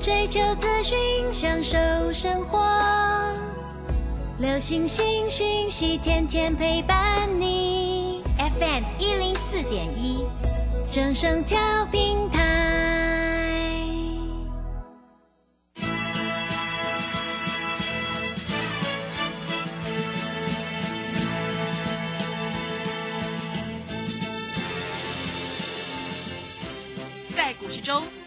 追求资讯，享受生活。流星星讯息，天天陪伴你。FM 一零四点一，正声调平台。在股市中，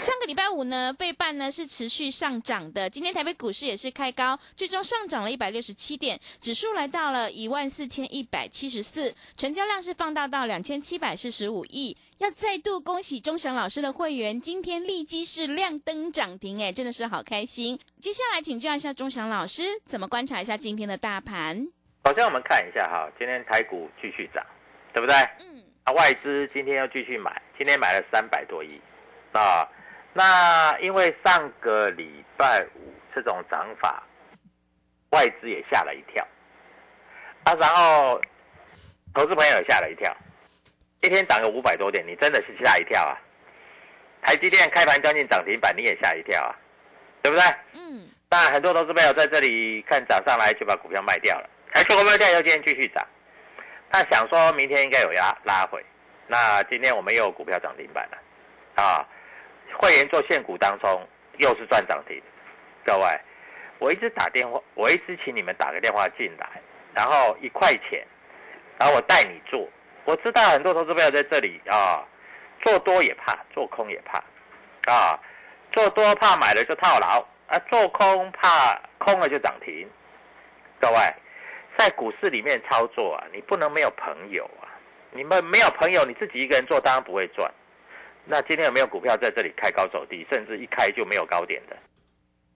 上个礼拜五呢，费半呢是持续上涨的，今天台北股市也是开高，最终上涨了一百六十七点，指数来到了一万四千一百七十四，成交量是放大到两千七百四十五亿。要再度恭喜钟祥老师的会员，今天立即是亮灯涨停，哎，真的是好开心。接下来请教一下钟祥老师，怎么观察一下今天的大盘？首先我们看一下哈，今天台股继续涨，对不对？嗯，啊，外资今天又继续买，今天买了三百多亿啊。那因为上个礼拜五这种涨法，外资也吓了一跳啊，然后投资朋友也吓了一跳，一天涨个五百多点，你真的是吓一跳啊！台积电开盘将近涨停板，你也吓一跳啊，对不对？嗯，那很多投资朋友在这里看涨上来就把股票卖掉了，还结果卖掉以后今天继续涨，那想说明天应该有拉拉回，那今天我们又有股票涨停板了啊！会员做现股当中又是赚涨停，各位，我一直打电话，我一直请你们打个电话进来，然后一块钱，然后我带你做。我知道很多投资朋友在这里啊，做多也怕，做空也怕，啊，做多怕买了就套牢，啊，做空怕空了就涨停。各位，在股市里面操作啊，你不能没有朋友啊，你们没有朋友，你自己一个人做当然不会赚。那今天有没有股票在这里开高走低，甚至一开就没有高点的，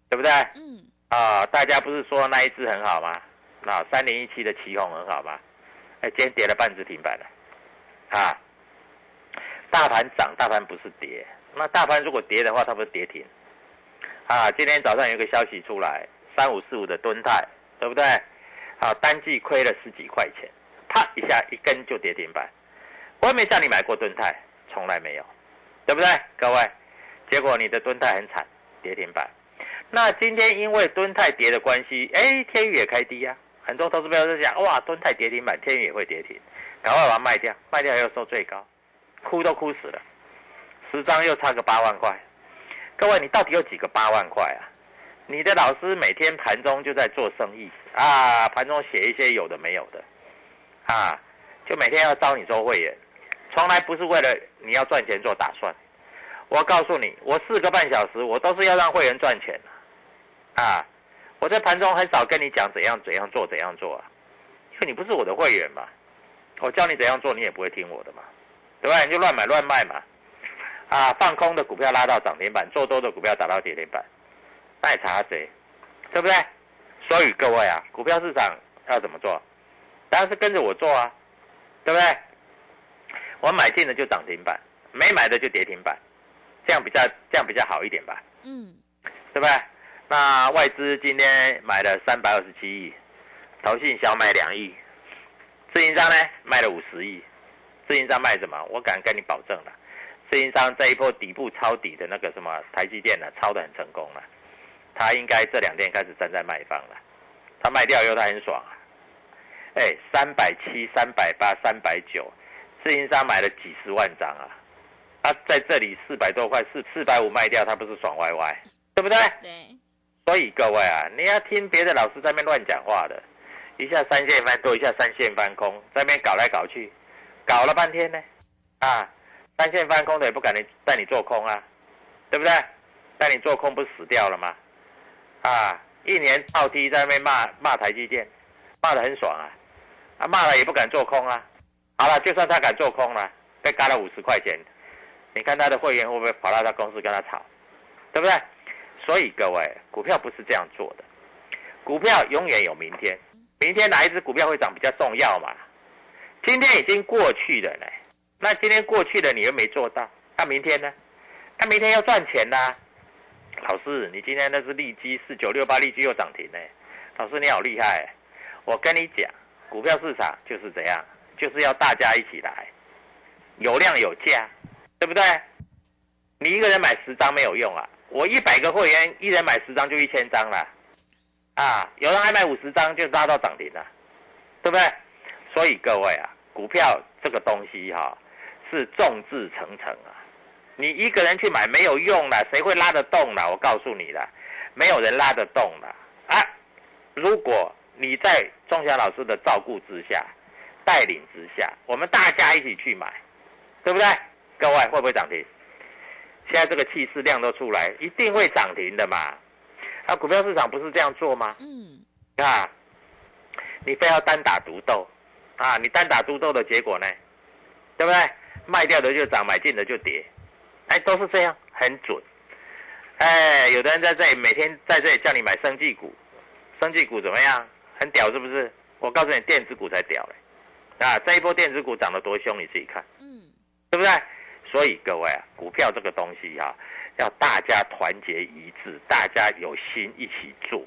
对不对？嗯，啊，大家不是说那一只很好吗？那三零一七的旗红很好吗？哎，今天跌了半只停板了，啊，大盘涨，大盘不是跌。那大盘如果跌的话，它不是跌停。啊，今天早上有一个消息出来，三五四五的敦泰，对不对？啊，单季亏了十几块钱，啪一下一根就跌停板。我也没叫你买过敦泰，从来没有。对不对，各位？结果你的敦泰很惨，跌停板。那今天因为敦泰跌的关系，哎，天宇也开低呀、很多投资朋友在讲，哇，敦泰跌停板，天宇也会跌停，赶快把它卖掉，卖掉又收最高，哭都哭死了。十张又差个八万块，各位，你到底有几个八万块啊？你的老师每天盘中就在做生意啊，盘中写一些有的没有的，啊，就每天要招你做会员。从来不是为了你要赚钱做打算。我告诉你，我四个半小时，我都是要让会员赚钱啊！我在盘中很少跟你讲怎样怎样做怎样做啊，因为你不是我的会员嘛。我教你怎样做，你也不会听我的嘛，对不对？你就乱买乱卖嘛。啊，放空的股票拉到涨停板，做多的股票打到跌停板，那也查谁？对不对？所以各位啊，股票市场要怎么做？当然是跟着我做啊，对不对？我买进的就涨停板，没买的就跌停板，这样比较这样比较好一点吧，嗯，对不对？那外资今天买了三百二十七亿，投信小买两亿，自营商呢卖了五十亿，自营商卖什么？我敢跟你保证了，自营商这一波底部抄底的那个什么台积电呢，抄的很成功了。他应该这两天开始站在卖方了，他卖掉以后他很爽啊。哎，三百七、三百八、三百九，自营商买了几十万张啊。他在这里四百多块，四四百五卖掉，他不是爽歪歪，对不对？对。所以各位啊，你要听别的老师在那边乱讲话的，一下三线翻多，一下三线翻空，在那边搞来搞去，搞了半天呢，啊，三线翻空的也不敢你带你做空啊，对不对？带你做空不是死掉了吗？啊，一年倒梯在那边骂骂台积电，骂的很爽啊，啊骂了也不敢做空啊，好了，就算他敢做空了，被嘎了五十块钱。你看他的会员会不会跑到他公司跟他吵，对不对？所以各位，股票不是这样做的，股票永远有明天，明天哪一只股票会涨比较重要嘛？今天已经过去了呢，那今天过去了你又没做到，那明天呢？那明天要赚钱呐！老师，你今天那只利基四九六八，利基又涨停呢。老师你好厉害，我跟你讲，股票市场就是这样，就是要大家一起来，有量有价。对不对？你一个人买十张没有用啊！我一百个会员，一人买十张就一千张了，啊，有人还买五十张就拉到涨停了，对不对？所以各位啊，股票这个东西哈，是众志成城啊，你一个人去买没有用了，谁会拉得动呢？我告诉你了，没有人拉得动了啊！如果你在钟祥老师的照顾之下、带领之下，我们大家一起去买，对不对？各位会不会涨停？现在这个气势量都出来，一定会涨停的嘛？啊，股票市场不是这样做吗？嗯，啊，你非要单打独斗，啊，你单打独斗的结果呢？对不对？卖掉的就涨，买进的就跌，哎，都是这样，很准。哎，有的人在这里每天在这里叫你买生技股，生技股怎么样？很屌是不是？我告诉你，电子股才屌嘞！啊，这一波电子股涨得多凶，你自己看，嗯，对不对？所以各位啊，股票这个东西啊，要大家团结一致，大家有心一起做。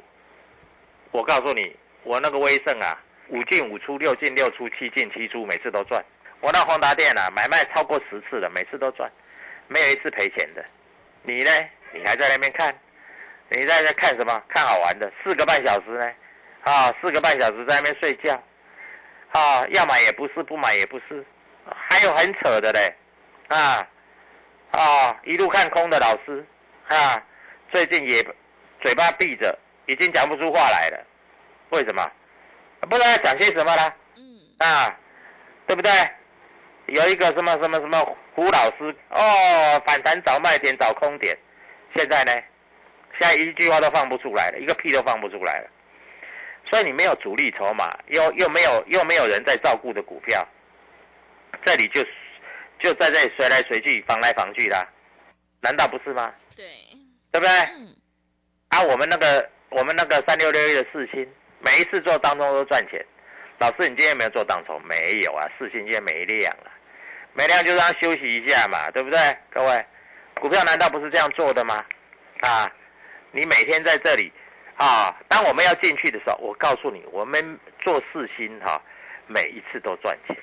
我告诉你，我那个威盛啊，五进五出，六进六出，七进七出，每次都赚。我那宏达电啊，买卖超过十次了，每次都赚，没有一次赔钱的。你呢？你还在那边看？你在那看什么？看好玩的？四个半小时呢？啊，四个半小时在那边睡觉？啊，要买也不是，不买也不是，还有很扯的嘞。啊，啊，一路看空的老师，啊，最近也嘴巴闭着，已经讲不出话来了。为什么？不知道讲些什么了。嗯。啊，对不对？有一个什么什么什么胡老师哦，反弹找卖点，找空点。现在呢？现在一句话都放不出来了，一个屁都放不出来了。所以你没有主力筹码，又又没有又没有人在照顾的股票，这里就。就在这里随来随去，防来防去的，难道不是吗？对，对不对？嗯。啊，我们那个我们那个三六六一的四星，每一次做当中都赚钱。老师，你今天没有做当冲？没有啊，四星今天没量啊，没量就让休息一下嘛，对不对？各位，股票难道不是这样做的吗？啊，你每天在这里啊，当我们要进去的时候，我告诉你，我们做四星哈，每一次都赚钱。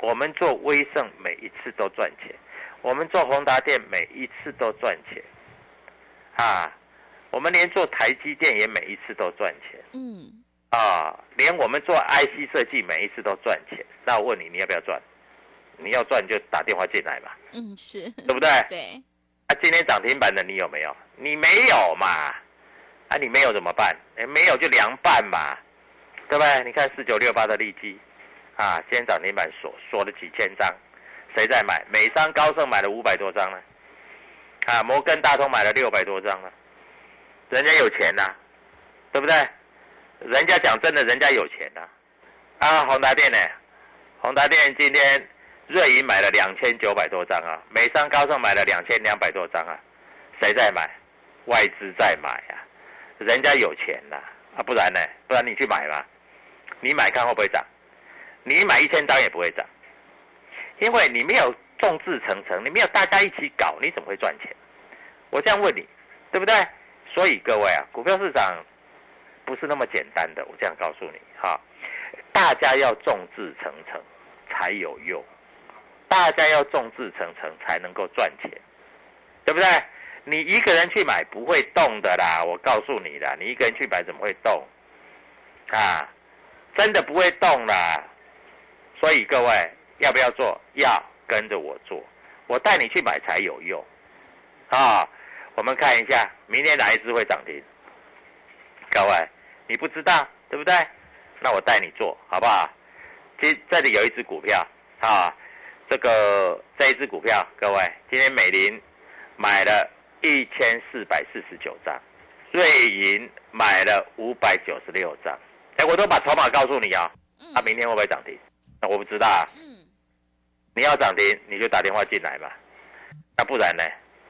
我们做威盛每一次都赚钱，我们做宏达电每一次都赚钱，啊，我们连做台积电也每一次都赚钱，嗯，啊，连我们做 IC 设计每一次都赚钱。那我问你，你要不要赚？你要赚就打电话进来嘛，嗯，是对不对？对。啊，今天涨停板的你有没有？你没有嘛？啊，你没有怎么办？哎，没有就凉拌嘛，对不对？你看四九六八的利基。啊，今天涨停板锁锁了几千张，谁在买？美商高盛买了五百多张呢，啊，摩根大通买了六百多张了，人家有钱呐，对不对？人家讲真的，人家有钱呐。啊，宏达电呢？宏达电今天瑞银买了两千九百多张啊，美商高盛买了两千两百多张啊，谁在买？外资在买啊，人家有钱呐，啊，不然呢？不然你去买吧，你买看会不会涨？你买一千张也不会涨，因为你没有众志成城，你没有大家一起搞，你怎么会赚钱？我这样问你，对不对？所以各位啊，股票市场不是那么简单的。我这样告诉你哈，大家要众志成城才有用大家要众志成城才能够赚钱，对不对？你一个人去买不会动的啦，我告诉你啦，你一个人去买怎么会动？啊，真的不会动啦。所以各位要不要做？要跟着我做，我带你去买才有用。啊，我们看一下明天哪一只会涨停？各位，你不知道对不对？那我带你做好不好？这这里有一只股票啊，这个这一只股票，各位今天美林买了。一千四百四十九张，瑞银买了五百九十六张，哎，我都把筹码告诉你啊，啊，明天会不会涨停？那我不知道啊。嗯，你要涨停你就打电话进来嘛，那不然呢？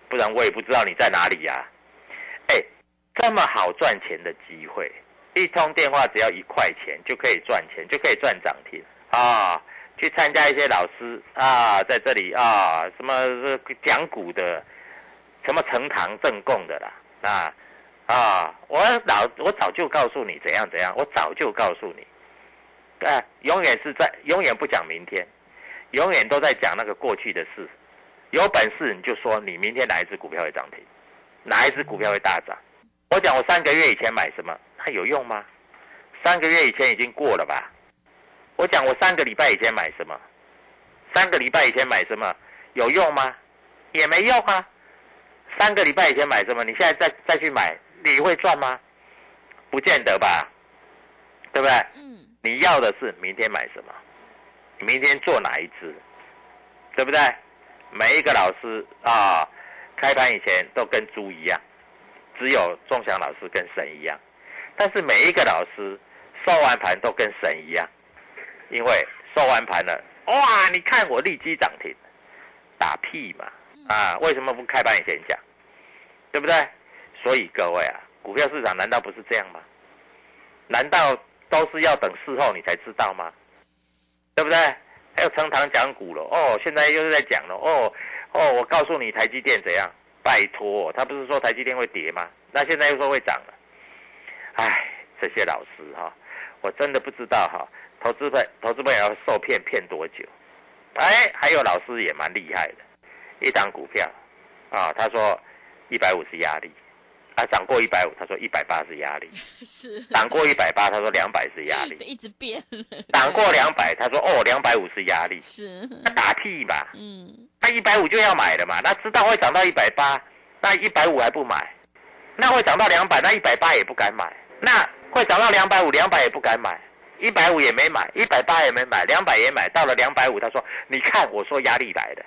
不然我也不知道你在哪里呀。哎，这么好赚钱的机会，一通电话只要一块钱就可以赚钱，就可以赚涨停啊！去参加一些老师啊，在这里啊，什么讲股的。什么呈堂证供的啦？啊啊！我早我早就告诉你怎样怎样，我早就告诉你，哎，永远是在永远不讲明天，永远都在讲那个过去的事。有本事你就说你明天哪一只股票会涨停，哪一只股票会大涨。我讲我三个月以前买什么，它有用吗？三个月以前已经过了吧？我讲我三个礼拜以前买什么，三个礼拜以前买什么有用吗？也没用啊。三个礼拜以前买什么？你现在再再去买，你会赚吗？不见得吧，对不对？嗯。你要的是明天买什么？明天做哪一只？对不对？每一个老师啊，开盘以前都跟猪一样，只有钟祥老师跟神一样。但是每一个老师收完盘都跟神一样，因为收完盘了，哇！你看我立即涨停，打屁嘛！啊，为什么不开盘以前讲？对不对？所以各位啊，股票市场难道不是这样吗？难道都是要等事后你才知道吗？对不对？还有成堂讲股了哦，现在又是在讲了哦哦，我告诉你台积电怎样？拜托，他不是说台积电会跌吗？那现在又说会涨了。唉，这些老师哈，我真的不知道哈，投资朋投资朋友要受骗骗多久？哎，还有老师也蛮厉害的。一档股票，啊，他说一百五是压力，啊，涨过一百五，他说一百八是压力，是涨过一百八，他说两百是压力，一直变，涨过两百，他说哦两百五是压力，是他打屁吧，嗯，他一百五就要买了嘛，那知道会涨到一百八，那一百五还不买，那会涨到两百，那一百八也不敢买，那会涨到两百五，两百也不敢买，一百五也没买，一百八也没买，两百也买到了两百五，他说你看我说压力来了。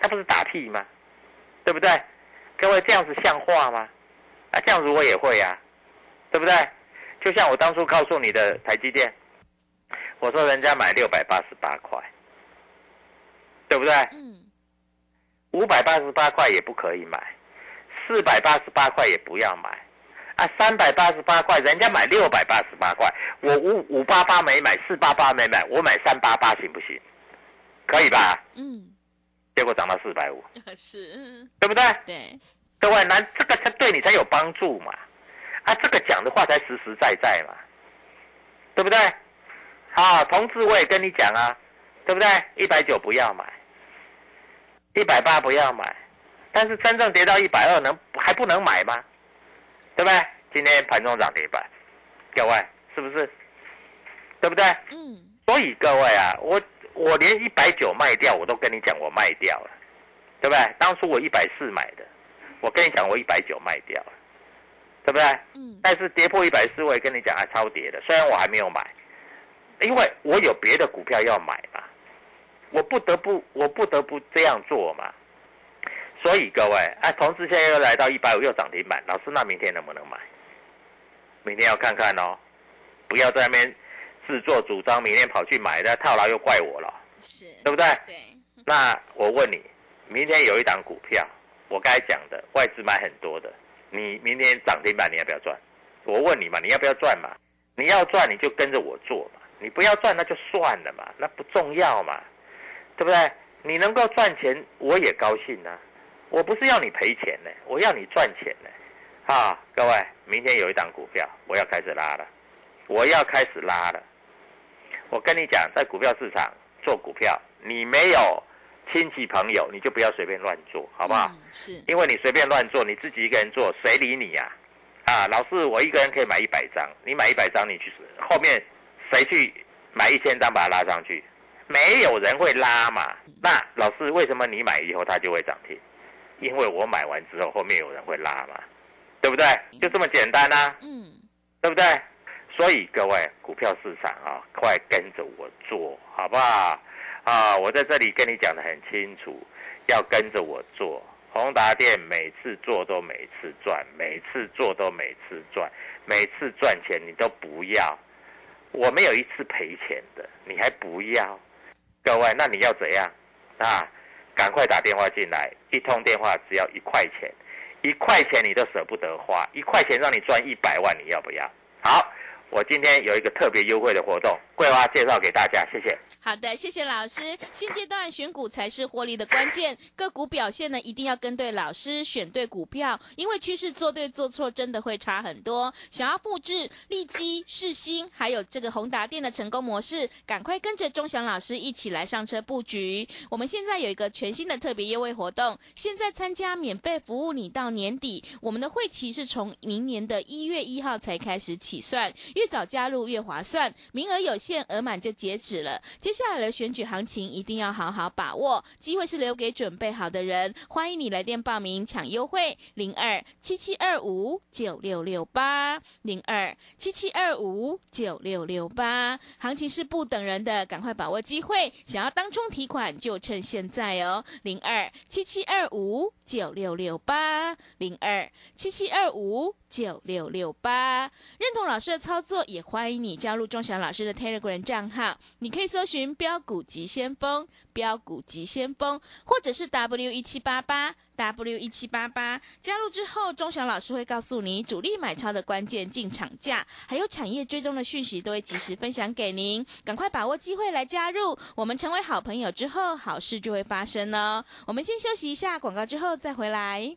他不是打屁吗？对不对？各位这样子像话吗？啊，这样子我也会呀，对不对？就像我当初告诉你的台积电，我说人家买六百八十八块，对不对？嗯。五百八十八块也不可以买，四百八十八块也不要买，啊，三百八十八块人家买六百八十八块，我五五八八没买，四八八没买，我买三八八行不行？可以吧？嗯。结果涨到四百五，是，对不对？对，各位，那这个才对你才有帮助嘛，啊，这个讲的话才实实在在嘛，对不对？啊，同志我也跟你讲啊，对不对？一百九不要买，一百八不要买，但是真正跌到一百二能还不能买吗？对不对？今天盘中涨跌板，各位是不是？对不对？嗯。所以各位啊，我。我连一百九卖掉，我都跟你讲我卖掉了，对不对？当初我一百四买的，我跟你讲我一百九卖掉了，对不对？嗯。但是跌破一百四，我也跟你讲还超跌的，虽然我还没有买，因为我有别的股票要买嘛，我不得不我不得不这样做嘛。所以各位，哎，同时现在又来到一百五，又涨停板，老师那明天能不能买？明天要看看哦，不要在那边。自作主张，明天跑去买，的套牢又怪我了，是对不对？对。那我问你，明天有一档股票，我该讲的外资买很多的，你明天涨停板你要不要赚？我问你嘛，你要不要赚嘛？你要赚你就跟着我做嘛，你不要赚那就算了嘛，那不重要嘛，对不对？你能够赚钱我也高兴啊，我不是要你赔钱呢，我要你赚钱呢。啊，各位，明天有一档股票我要开始拉了，我要开始拉了。我跟你讲，在股票市场做股票，你没有亲戚朋友，你就不要随便乱做，好不好？嗯是，因为你随便乱做，你自己一个人做，谁理你呀、啊？老师，我一个人可以买一百张，你买一百张，你去后面谁去买一千张把它拉上去？没有人会拉嘛。那老师，为什么你买以后它就会涨停？因为我买完之后，后面有人会拉嘛，对不对？就这么简单啊，嗯，对不对？所以各位，股票市场啊，快跟着我做，好不好？啊，我在这里跟你讲的很清楚，要跟着我做。宏达店每次做都每次赚，每次做都每次赚，每次赚钱你都不要，我没有一次赔钱的，你还不要？各位，那你要怎样啊？赶快打电话进来，一通电话只要一块钱，一块钱你都舍不得花，一块钱让你赚一百万，你要不要？好，我今天有一个特别优惠的活动，桂花介绍给大家，谢谢。好的，谢谢老师。现阶段选股才是获利的关键，个股表现呢一定要跟对老师，选对股票，因为趋势做对做错真的会差很多。想要复制利基、世新还有这个宏达电的成功模式，赶快跟着钟祥老师一起来上车布局。我们现在有一个全新的特别优惠活动，现在参加免费服务你到年底。我们的会期是从明年的一月一号才开始起算，越早加入越划算，名额有限，额满就截止了。接下来的选举行情一定要好好把握，机会是留给准备好的人。欢迎你来电报名抢优惠，零二七七二五九六六八零二七七二五九六六八。行情是不等人的，赶快把握机会。想要当冲提款就趁现在哦，零二七七二五九六六八零二七七二五九六六八。认同老师的操作，也欢迎你加入钟祥老师的 Telegram 账号。你可以搜寻“标股急先锋”、“标股急先锋”，或者是 W 一七八八 W 一七八八。加入之后，钟祥老师会告诉你主力买超的关键进场价，还有产业追踪的讯息，都会及时分享给您。赶快把握机会来加入，我们成为好朋友之后，好事就会发生哦。我们先休息一下广告，之后再回来。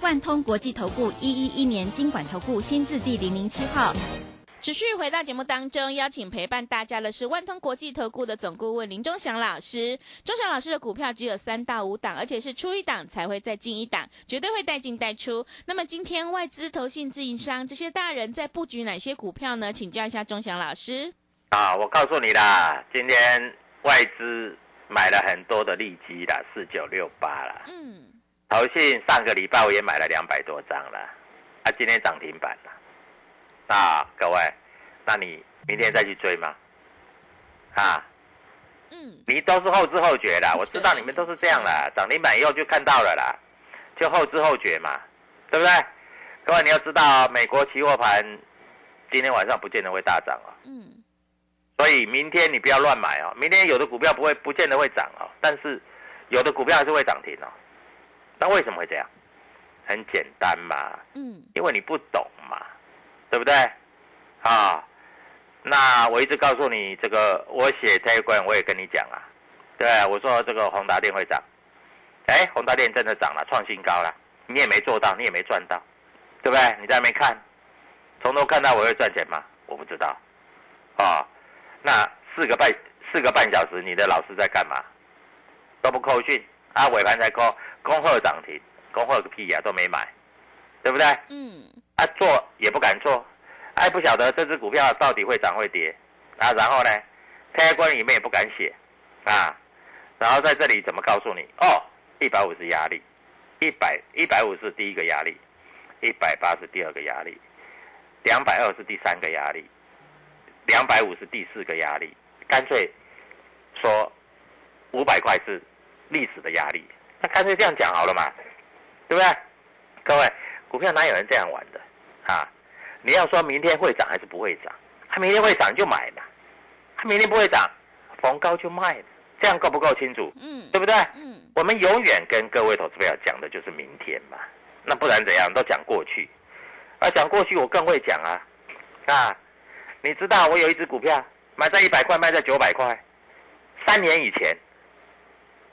万通国际投顾一一一年经管投顾新字第零零七号。持续回到节目当中，邀请陪伴大家的是万通国际投顾的总顾问林忠祥老师。忠祥老师的股票只有三到五档，而且是出一档才会再进一档，绝对会带进带出。那么今天外资、投信、自营商这些大人在布局哪些股票呢？请教一下忠祥老师。啊，我告诉你啦，今天外资买了很多的利基啦，四九六八啦。嗯，投信上个礼拜我也买了两百多张了，啊，今天涨停板了。啊，各位，那你明天再去追吗？啊，嗯，你都是后知后觉的，我知道你们都是这样啦，涨停板以后就看到了啦，就后知后觉嘛，对不对？各位你要知道，美国期货盘今天晚上不见得会大涨哦，嗯，所以明天你不要乱买哦。明天有的股票不会不见得会涨哦，但是有的股票还是会涨停哦。那为什么会这样？很简单嘛，嗯，因为你不懂嘛，对不对？啊，那我一直告诉你，这个我写这一关我也跟你讲啊，对，我说这个宏达电会涨，哎，宏达电真的涨了，创新高了，你也没做到，你也没赚到，对不对？你在那边看，从头看到我会赚钱吗？我不知道，啊，那四个半四个半小时，你的老师在干嘛？都不扣讯，啊，尾盘才扣，恭贺涨停，恭贺个屁呀、都没买，对不对？嗯，啊，做也不敢做，啊不晓得这只股票到底会涨会跌啊。然后呢，开关里面也不敢写啊。然后在这里怎么告诉你？哦，一百五是压力，一百一百五是第一个压力，一百八是第二个压力，两百二是第三个压力，两百五是第四个压力。干脆说五百块是历史的压力，那干脆这样讲好了嘛，对不对？各位，股票哪有人这样玩的啊？你要说明天会涨还是不会涨？它明天会涨就买嘛，它明天不会涨，逢高就卖嘛，这样够不够清楚？嗯，对不对？嗯，我们永远跟各位投资朋友讲的就是明天嘛，那不然怎样？都讲过去，而，讲过去我更会讲啊，啊，你知道我有一只股票买在一百块，卖在九百块，三年以前，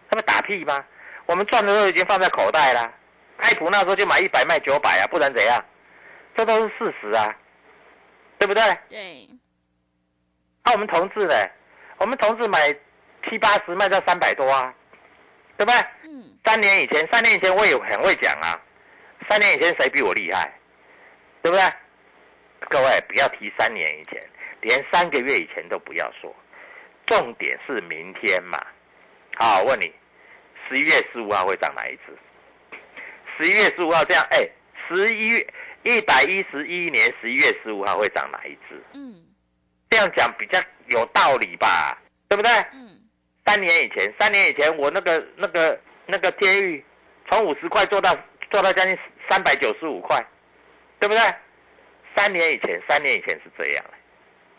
他们打屁吗？我们赚的都已经放在口袋了。开普那时候就买一百卖九百啊，不然怎样？这都是事实啊，对不对？对，那、我们同志呢？我们同志买七八十卖到三百多啊，对不对？嗯，三年以前，三年以前我也很会讲啊。三年以前谁比我厉害？对不对？各位不要提三年以前，连三个月以前都不要说。重点是明天嘛。好，我问你，十一月十五号会涨哪一只？十一月十五号这样，哎，十一月一百一十一年十一月十五号会涨哪一只？嗯，这样讲比较有道理吧？对不对？嗯，三年以前，三年以前我那个那个那个天域从五十块做到做到将近三百九十五块，对不对？三年以前，三年以前是这样。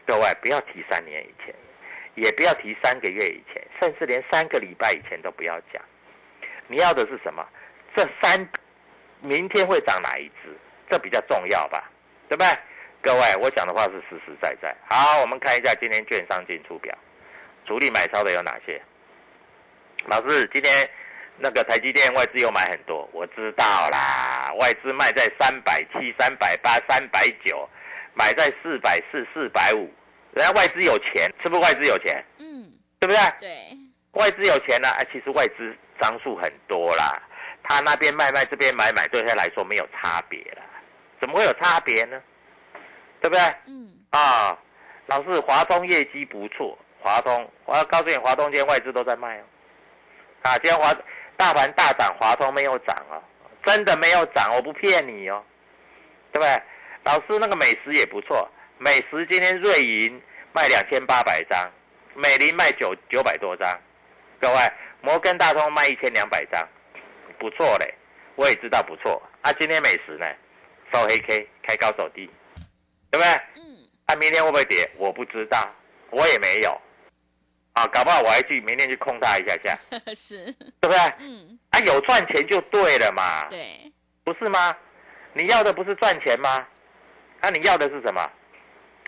各位不要提三年以前，也不要提三个月以前，甚至连三个礼拜以前都不要讲。你要的是什么？这三明天会涨哪一只？这比较重要吧？对不对？各位，我讲的话是实实在在。好，我们看一下今天券商进出表。主力买超的有哪些？老师，今天那个台积电外资又买很多，我知道啦。外资卖在三百七、三百八、三百九，买在四百四、四百五。人家外资有钱，是不是外资有钱？嗯，对不对？对，外资有钱呢、啊，其实外资张数很多啦。他那边卖卖，这边买买，对他来说没有差别啦。怎么会有差别呢？对不对？嗯，啊，老师，华通业绩不错，华通，我要告诉你，华通今天外资都在卖哦。啊，今天华大盘大涨，华通没有涨哦，真的没有涨，我不骗你哦，对不对？老师，那个美食也不错，美食今天瑞银卖两千八百张，美林卖九九百多张，各位，摩根大通卖一千两百张，不错嘞，我也知道不错。啊，今天美食呢，收黑 K，开高走低，对不对？嗯，啊，明天会不会跌？我不知道，我也没有。啊，搞不好我还去明天去控它一下下，是，对不对？嗯，啊，有赚钱就对了嘛，对，不是吗？你要的不是赚钱吗？那、你要的是什么？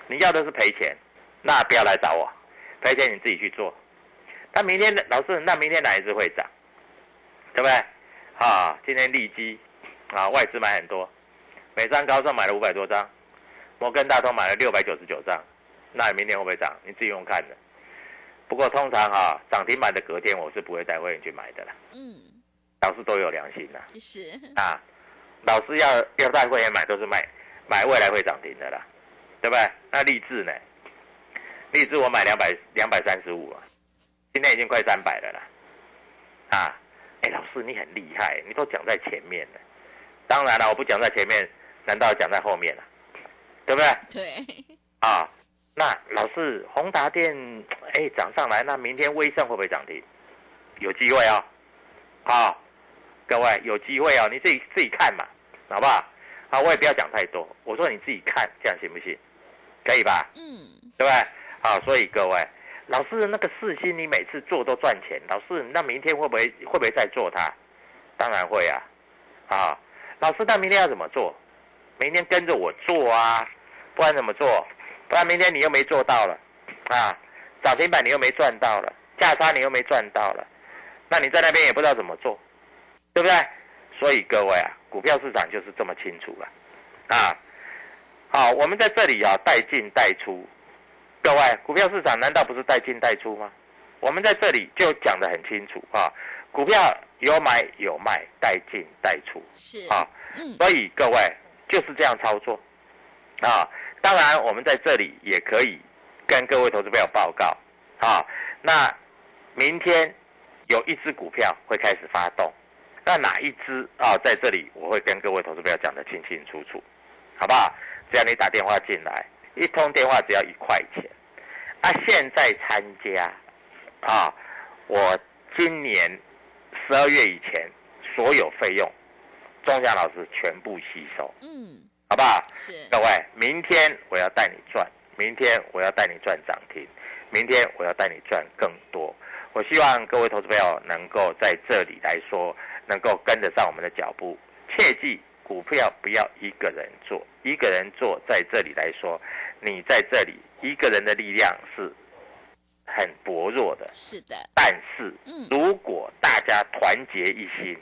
你要的是赔钱，那不要来找我，赔钱你自己去做。那明天的老师，那明天哪一只会涨？对不对？啊，今天利基啊，外资买很多，美商高盛买了五百多张，摩根大通买了六百九十九张，那你明天会不会涨？你自己用看的。不过通常哈、涨停板的隔天我是不会带会员去买的啦，嗯，老师都有良心的是，啊。老师要要带会员买都是买买未来会涨停的啦，对不对？那励志呢？励志我买两百两百三十五啊，今天已经快三百了啦。啊，哎，老师你很厉害，你都讲在前面了。当然了，我不讲在前面，难道讲在后面了？对不对？对，啊，那老师宏达电哎涨上来，那明天微盛会不会涨停？有机会哦。好、各位有机会哦，你自己自己看嘛，好不好？好，我也不要讲太多，我说你自己看，这样行不行？可以吧？嗯，对不对？好，所以各位，老师那个四星你每次做都赚钱，老师那明天会不会会不会再做它？当然会啊。啊，老师那明天要怎么做？明天跟着我做啊，不然怎么做？不然明天你又没做到了，啊，涨停板你又没赚到了，价差你又没赚到了，那你在那边也不知道怎么做，对不对？所以各位啊，股票市场就是这么清楚了，啊，好，我们在这里啊带进带出，各位，股票市场难道不是带进带出吗？我们在这里就讲得很清楚啊，股票有买有卖，带进带出是，啊，嗯，所以各位就是这样操作啊。当然，我们在这里也可以跟各位投资朋友报告啊。那明天有一只股票会开始发动，那哪一只啊？在这里我会跟各位投资朋友讲得清清楚楚，好不好？只要你打电话进来，一通电话只要一块钱。啊，现在参加啊，我今年十二月以前所有费用，钟祥老师全部吸收，嗯，好不好？是，各位，明天我要带你赚，明天我要带你赚涨停，明天我要带你赚更多。我希望各位投资朋友能够在这里来说，能够跟得上我们的脚步。切记股票不要一个人做，一个人做在这里来说，你在这里一个人的力量是很薄弱的。是的，但是嗯，如果大家团结一心，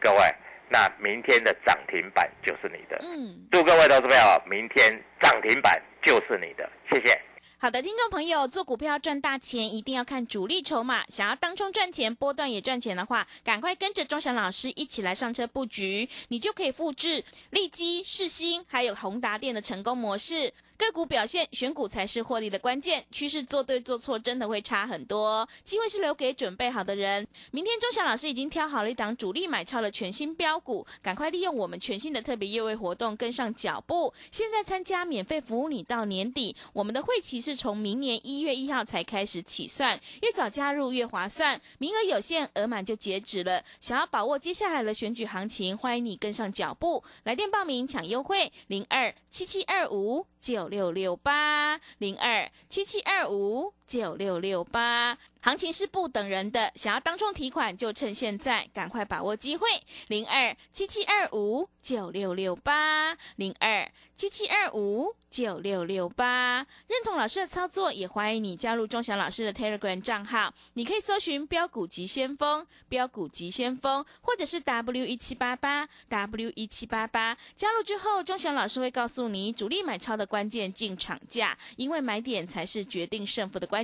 各位，那明天的涨停板就是你的。嗯。祝各位投资朋友，明天涨停板就是你的，谢谢。好的，听众朋友，做股票赚大钱一定要看主力筹码。想要当中赚钱、波段也赚钱的话，赶快跟着钟祥老师一起来上车布局，你就可以复制利基、世新还有宏达电的成功模式。个股表现，选股才是获利的关键。趋势做对做错，真的会差很多。机会是留给准备好的人。明天钟祥老师已经挑好了一档主力买超的全新标股，赶快利用我们全新的特别优惠活动跟上脚步。现在参加免费服务你到年底，我们的会期是从明年一月一号才开始起算，越早加入越划算，名额有限，额满就截止了。想要把握接下来的选举行情，欢迎你跟上脚步，来电报名抢优惠零二七七二五九六六八零二七七二五。九六六八。行情是不等人的，想要当冲提款就趁现在，赶快把握机会零二七七二五九六六八零二七七二五九六六八。认同老师的操作，也欢迎你加入钟祥老师的 Telegram 账号，你可以搜寻“标股急先锋”、“标股急先锋”，或者是 W 一七八八 W 一七八八。加入之后，钟祥老师会告诉你主力买超的关键进场价，因为买点才是决定胜负的关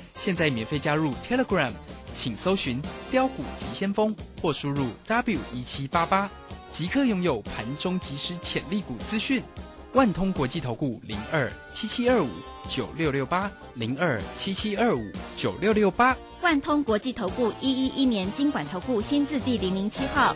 现在免费加入 Telegram，请搜寻“标股急先锋”或输入 W 一七八八，即刻拥有盘中即时潜力股资讯。万通国际投顾零二七七二五九六六八零二七七二五九六六八。万通国际投顾一一一年经管投顾新字第零零七号。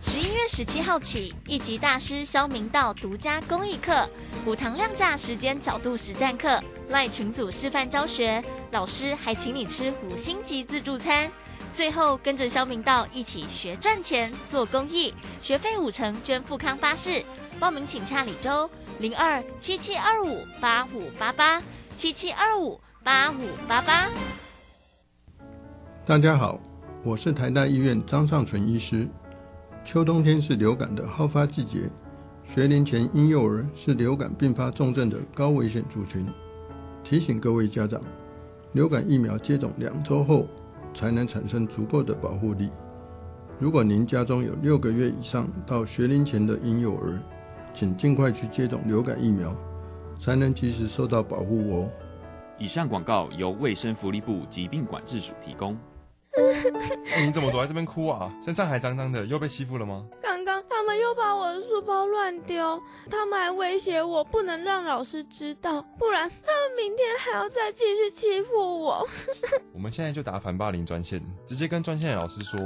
十一月十七号起，一级大师肖明道独家公益课，五堂量价时间角度实战课，赖群组示范教学，老师还请你吃五星级自助餐。最后跟着肖明道一起学赚钱、做公益，学费五成捐富康巴士。报名请洽李周零二七七二五八五八八七七二五八五八八。大家好，我是台大医院张尚存医师。秋冬天是流感的好发季节，学龄前婴幼儿是流感并发重症的高危险族群。提醒各位家长，流感疫苗接种两周后才能产生足够的保护力。如果您家中有六个月以上到学龄前的婴幼儿，请尽快去接种流感疫苗，才能及时受到保护哦。以上广告由卫生福利部疾病管制署提供。你怎么躲在这边哭啊？身上还脏脏的，又被欺负了吗？包乱丢，他们还威胁我不能让老师知道，不然他们明天还要再继续欺负我。我们现在就打反霸凌专线，直接跟专线的老师说。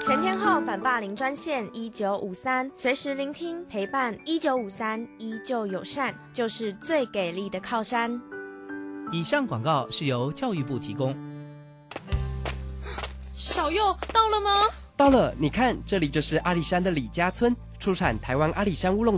全天候反霸凌专线一九五三，随时聆听陪伴。一九五三依旧友善，就是最给力的靠山。以上广告是由教育部提供。小右到了吗？到了，你看，这里就是阿里山的李家村，出产台湾阿里山乌龙。